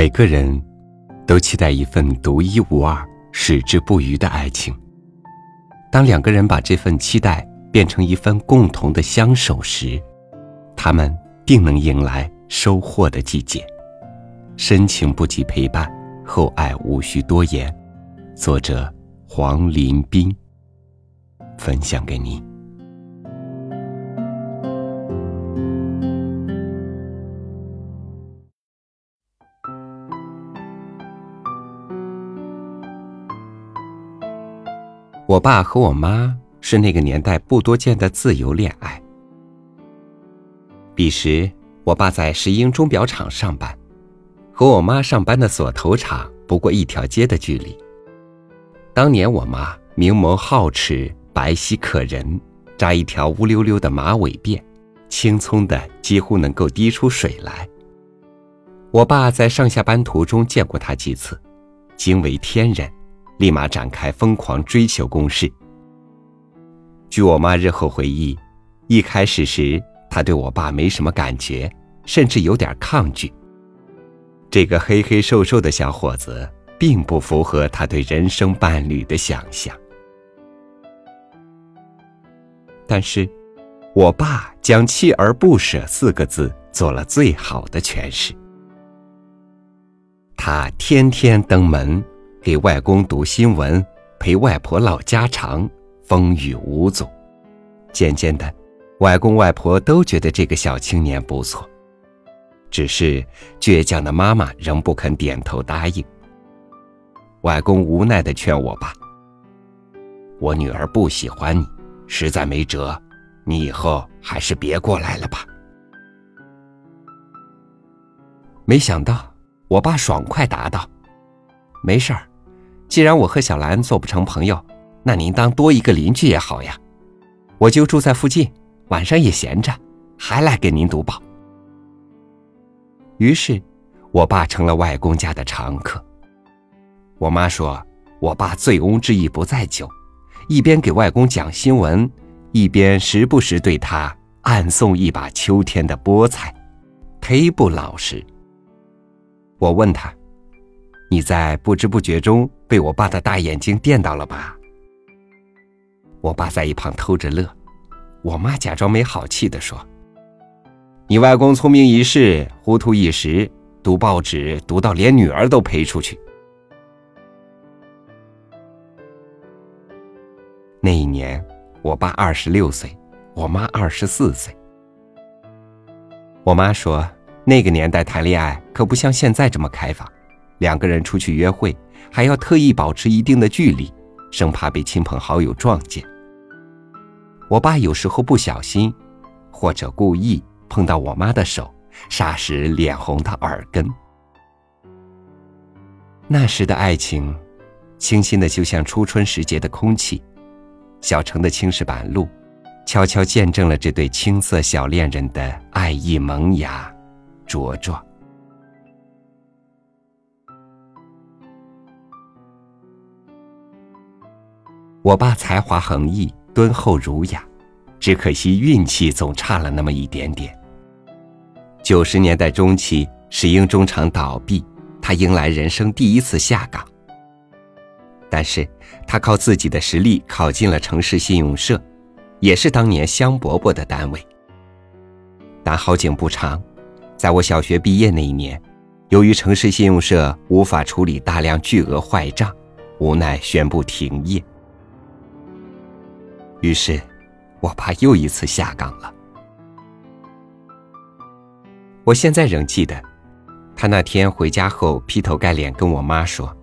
每个人都期待一份独一无二、矢志不渝的爱情。当两个人把这份期待变成一份共同的相守时，他们定能迎来收获的季节。深情不及陪伴，厚爱无需多言。作者：黄林斌。分享给你。我爸和我妈是那个年代不多见的自由恋爱。彼时，我爸在石英钟表厂上班，和我妈上班的锁头厂不过一条街的距离。当年我妈明眸皓齿。白皙可人，扎一条乌溜溜的马尾辫，青葱的几乎能够滴出水来。我爸在上下班途中见过她几次，惊为天人，立马展开疯狂追求攻势。据我妈日后回忆，一开始时她对我爸没什么感觉，甚至有点抗拒。这个黑黑瘦瘦的小伙子，并不符合她对人生伴侣的想象。但是，我爸将“锲而不舍”四个字做了最好的诠释。他天天登门，给外公读新闻，陪外婆唠家常，风雨无阻。渐渐的，外公外婆都觉得这个小青年不错，只是倔强的妈妈仍不肯点头答应。外公无奈的劝我爸：“我女儿不喜欢你。”实在没辙，你以后还是别过来了吧。没想到，我爸爽快答道：“没事儿，既然我和小兰做不成朋友，那您当多一个邻居也好呀。我就住在附近，晚上也闲着，还来给您读报。”于是，我爸成了外公家的常客。我妈说，我爸醉翁之意不在酒。一边给外公讲新闻，一边时不时对他暗送一把秋天的菠菜，忒不老实。我问他：“你在不知不觉中被我爸的大眼睛电到了吧？”我爸在一旁偷着乐，我妈假装没好气的说：“你外公聪明一世，糊涂一时，读报纸读到连女儿都赔出去。”那一年，我爸二十六岁，我妈二十四岁。我妈说，那个年代谈恋爱可不像现在这么开放，两个人出去约会还要特意保持一定的距离，生怕被亲朋好友撞见。我爸有时候不小心，或者故意碰到我妈的手，霎时脸红到耳根。那时的爱情，清新的就像初春时节的空气。小城的青石板路，悄悄见证了这对青涩小恋人的爱意萌芽、茁壮。我爸才华横溢，敦厚儒雅，只可惜运气总差了那么一点点。九十年代中期，石英钟厂倒闭，他迎来人生第一次下岗。但是，他靠自己的实力考进了城市信用社，也是当年香饽饽的单位。但好景不长，在我小学毕业那一年，由于城市信用社无法处理大量巨额坏账，无奈宣布停业。于是，我爸又一次下岗了。我现在仍记得，他那天回家后劈头盖脸跟我妈说。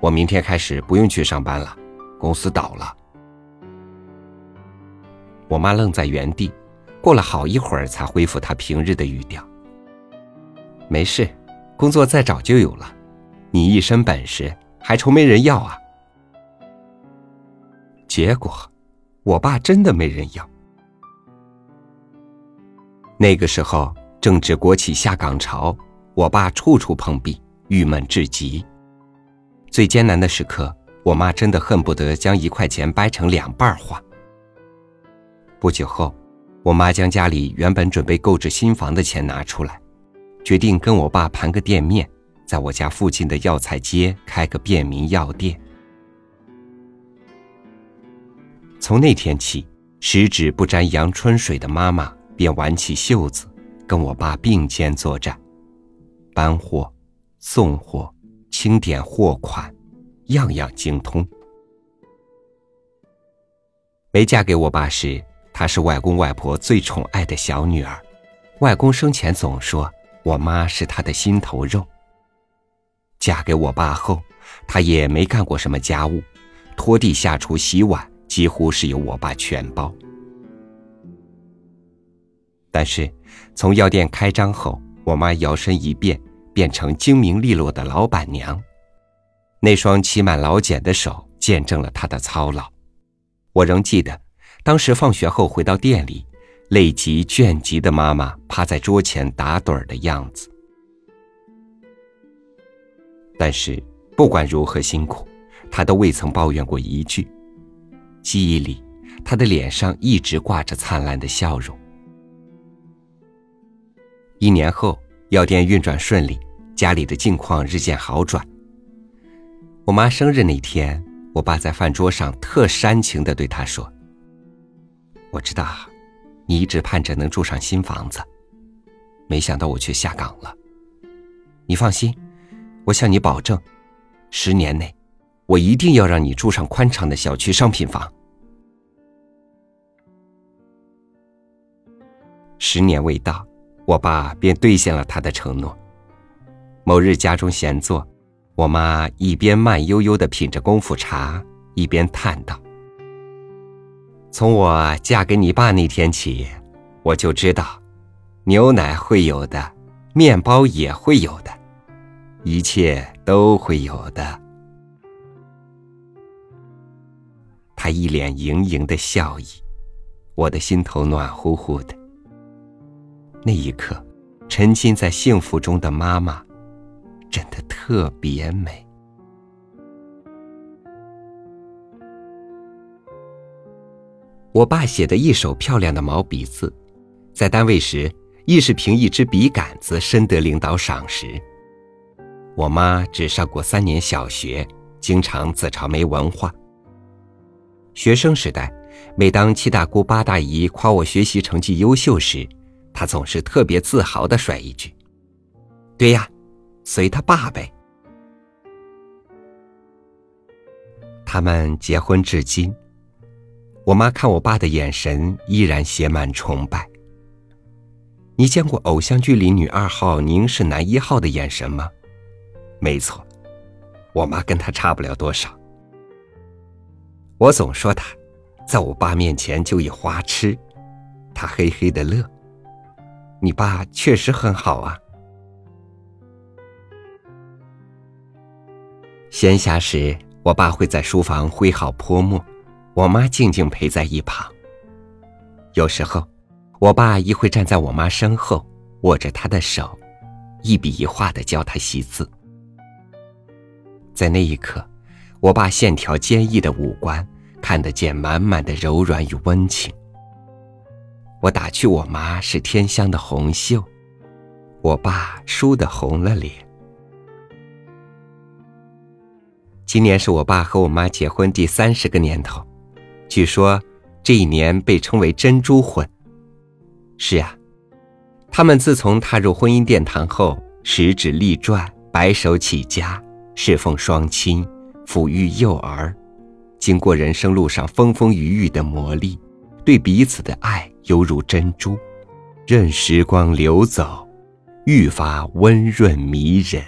我明天开始不用去上班了，公司倒了。我妈愣在原地，过了好一会儿才恢复她平日的语调。没事，工作再找就有了。你一身本事，还愁没人要啊？结果，我爸真的没人要。那个时候正值国企下岗潮，我爸处处碰壁，郁闷至极。最艰难的时刻，我妈真的恨不得将一块钱掰成两半花。不久后，我妈将家里原本准备购置新房的钱拿出来，决定跟我爸盘个店面，在我家附近的药材街开个便民药店。从那天起，十指不沾阳春水的妈妈便挽起袖子，跟我爸并肩作战，搬货、送货、清点货款，样样精通。没嫁给我爸时，她是外公外婆最宠爱的小女儿。外公生前总说我妈是他的心头肉。嫁给我爸后，她也没干过什么家务，拖地、下厨、洗碗几乎是由我爸全包。但是，从药店开张后，我妈摇身一变，变成精明利落的老板娘。那双起满老茧的手，见证了她的操劳。我仍记得，当时放学后回到店里，累极倦极的妈妈趴在桌前打盹儿的样子。但是不管如何辛苦，她都未曾抱怨过一句。记忆里，他的脸上一直挂着灿烂的笑容。一年后，药店运转顺利，家里的境况日渐好转。我妈生日那天。我爸在饭桌上特煽情的对他说：“我知道，你一直盼着能住上新房子，没想到我却下岗了。你放心，我向你保证，十年内，我一定要让你住上宽敞的小区商品房。”十年未到，我爸便兑现了他的承诺。某日家中闲坐。我妈一边慢悠悠的品着功夫茶，一边叹道：“从我嫁给你爸那天起，我就知道，牛奶会有的，面包也会有的，一切都会有的。”他一脸盈盈的笑意，我的心头暖乎乎的。那一刻，沉浸在幸福中的妈妈。真的特别美。我爸写的一手漂亮的毛笔字，在单位时亦是凭一支笔杆子深得领导赏识。我妈只上过三年小学，经常自嘲没文化。学生时代，每当七大姑八大姨夸我学习成绩优秀时，她总是特别自豪的甩一句：“对呀。”随他爸呗。他们结婚至今，我妈看我爸的眼神依然写满崇拜。你见过偶像剧里女二号凝视男一号的眼神吗？没错，我妈跟他差不了多少。我总说他，在我爸面前就一花痴，他嘿嘿的乐。你爸确实很好啊。闲暇时，我爸会在书房挥毫泼墨，我妈静静陪在一旁。有时候，我爸亦会站在我妈身后，握着她的手，一笔一画的教她习字。在那一刻，我爸线条坚毅的五官看得见满满的柔软与温情。我打趣我妈是天香的红袖，我爸倏地红了脸。今年是我爸和我妈结婚第三十个年头，据说这一年被称为“珍珠婚”。是啊，他们自从踏入婚姻殿堂后，十指立传，白手起家，侍奉双亲，抚育幼儿，经过人生路上风风雨雨的磨砺，对彼此的爱犹如珍珠，任时光流走，愈发温润迷人。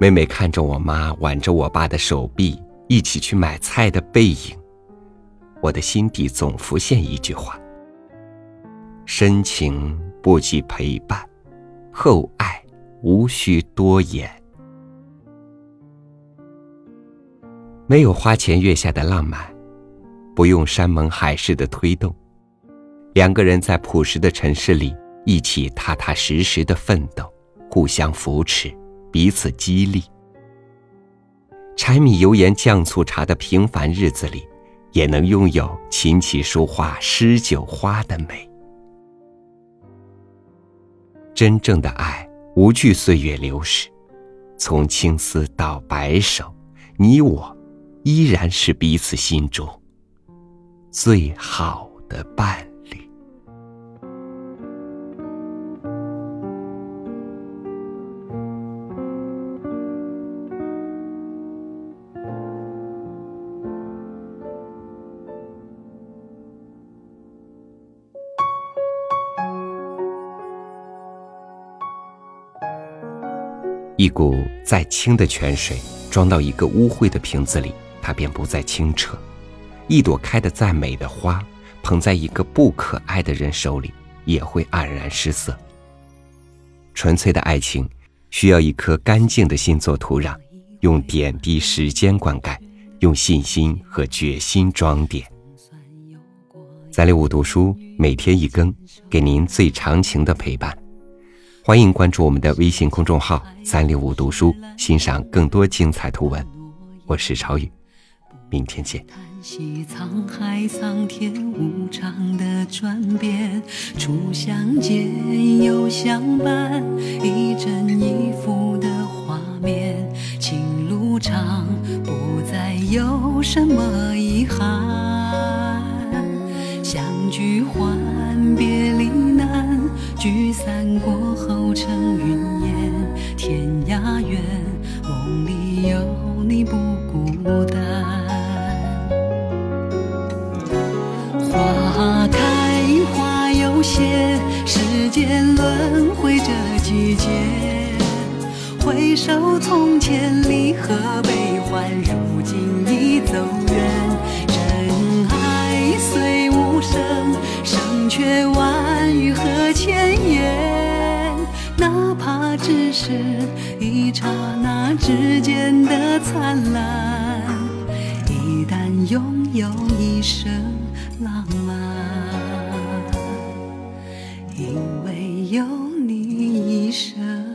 每每看着我妈挽着我爸的手臂一起去买菜的背影，我的心底总浮现一句话：深情不及陪伴，厚爱无需多言。没有花前月下的浪漫，不用山盟海誓的推动，两个人在朴实的城市里一起踏踏实实的奋斗，互相扶持。彼此激励，柴米油盐酱醋茶的平凡日子里，也能拥有琴棋书画诗酒花的美。真正的爱无惧岁月流逝，从青丝到白首，你我依然是彼此心中最好的伴。一股再清的泉水装到一个污秽的瓶子里，它便不再清澈；一朵开得再美的花，捧在一个不可爱的人手里，也会黯然失色。纯粹的爱情，需要一颗干净的心做土壤，用点滴时间灌溉，用信心和决心装点。三六五读书每天一更，给您最长情的陪伴。欢迎关注我们的微信公众号“三六五读书”，欣赏更多精彩图文。我是超宇，明天见。叹息沧海桑田无常的转变，初相见又相伴，一真一幅的画面。情路长，不再有什么遗憾。相聚欢，别离，聚散过后成云烟。天涯远，梦里有你不孤单。花开花又谢，世间轮回这季节。回首从前，离合悲欢，如今已走远。真爱虽无声，声却万只是一刹那之间的灿烂，一旦拥有一生浪漫，因为有你一生。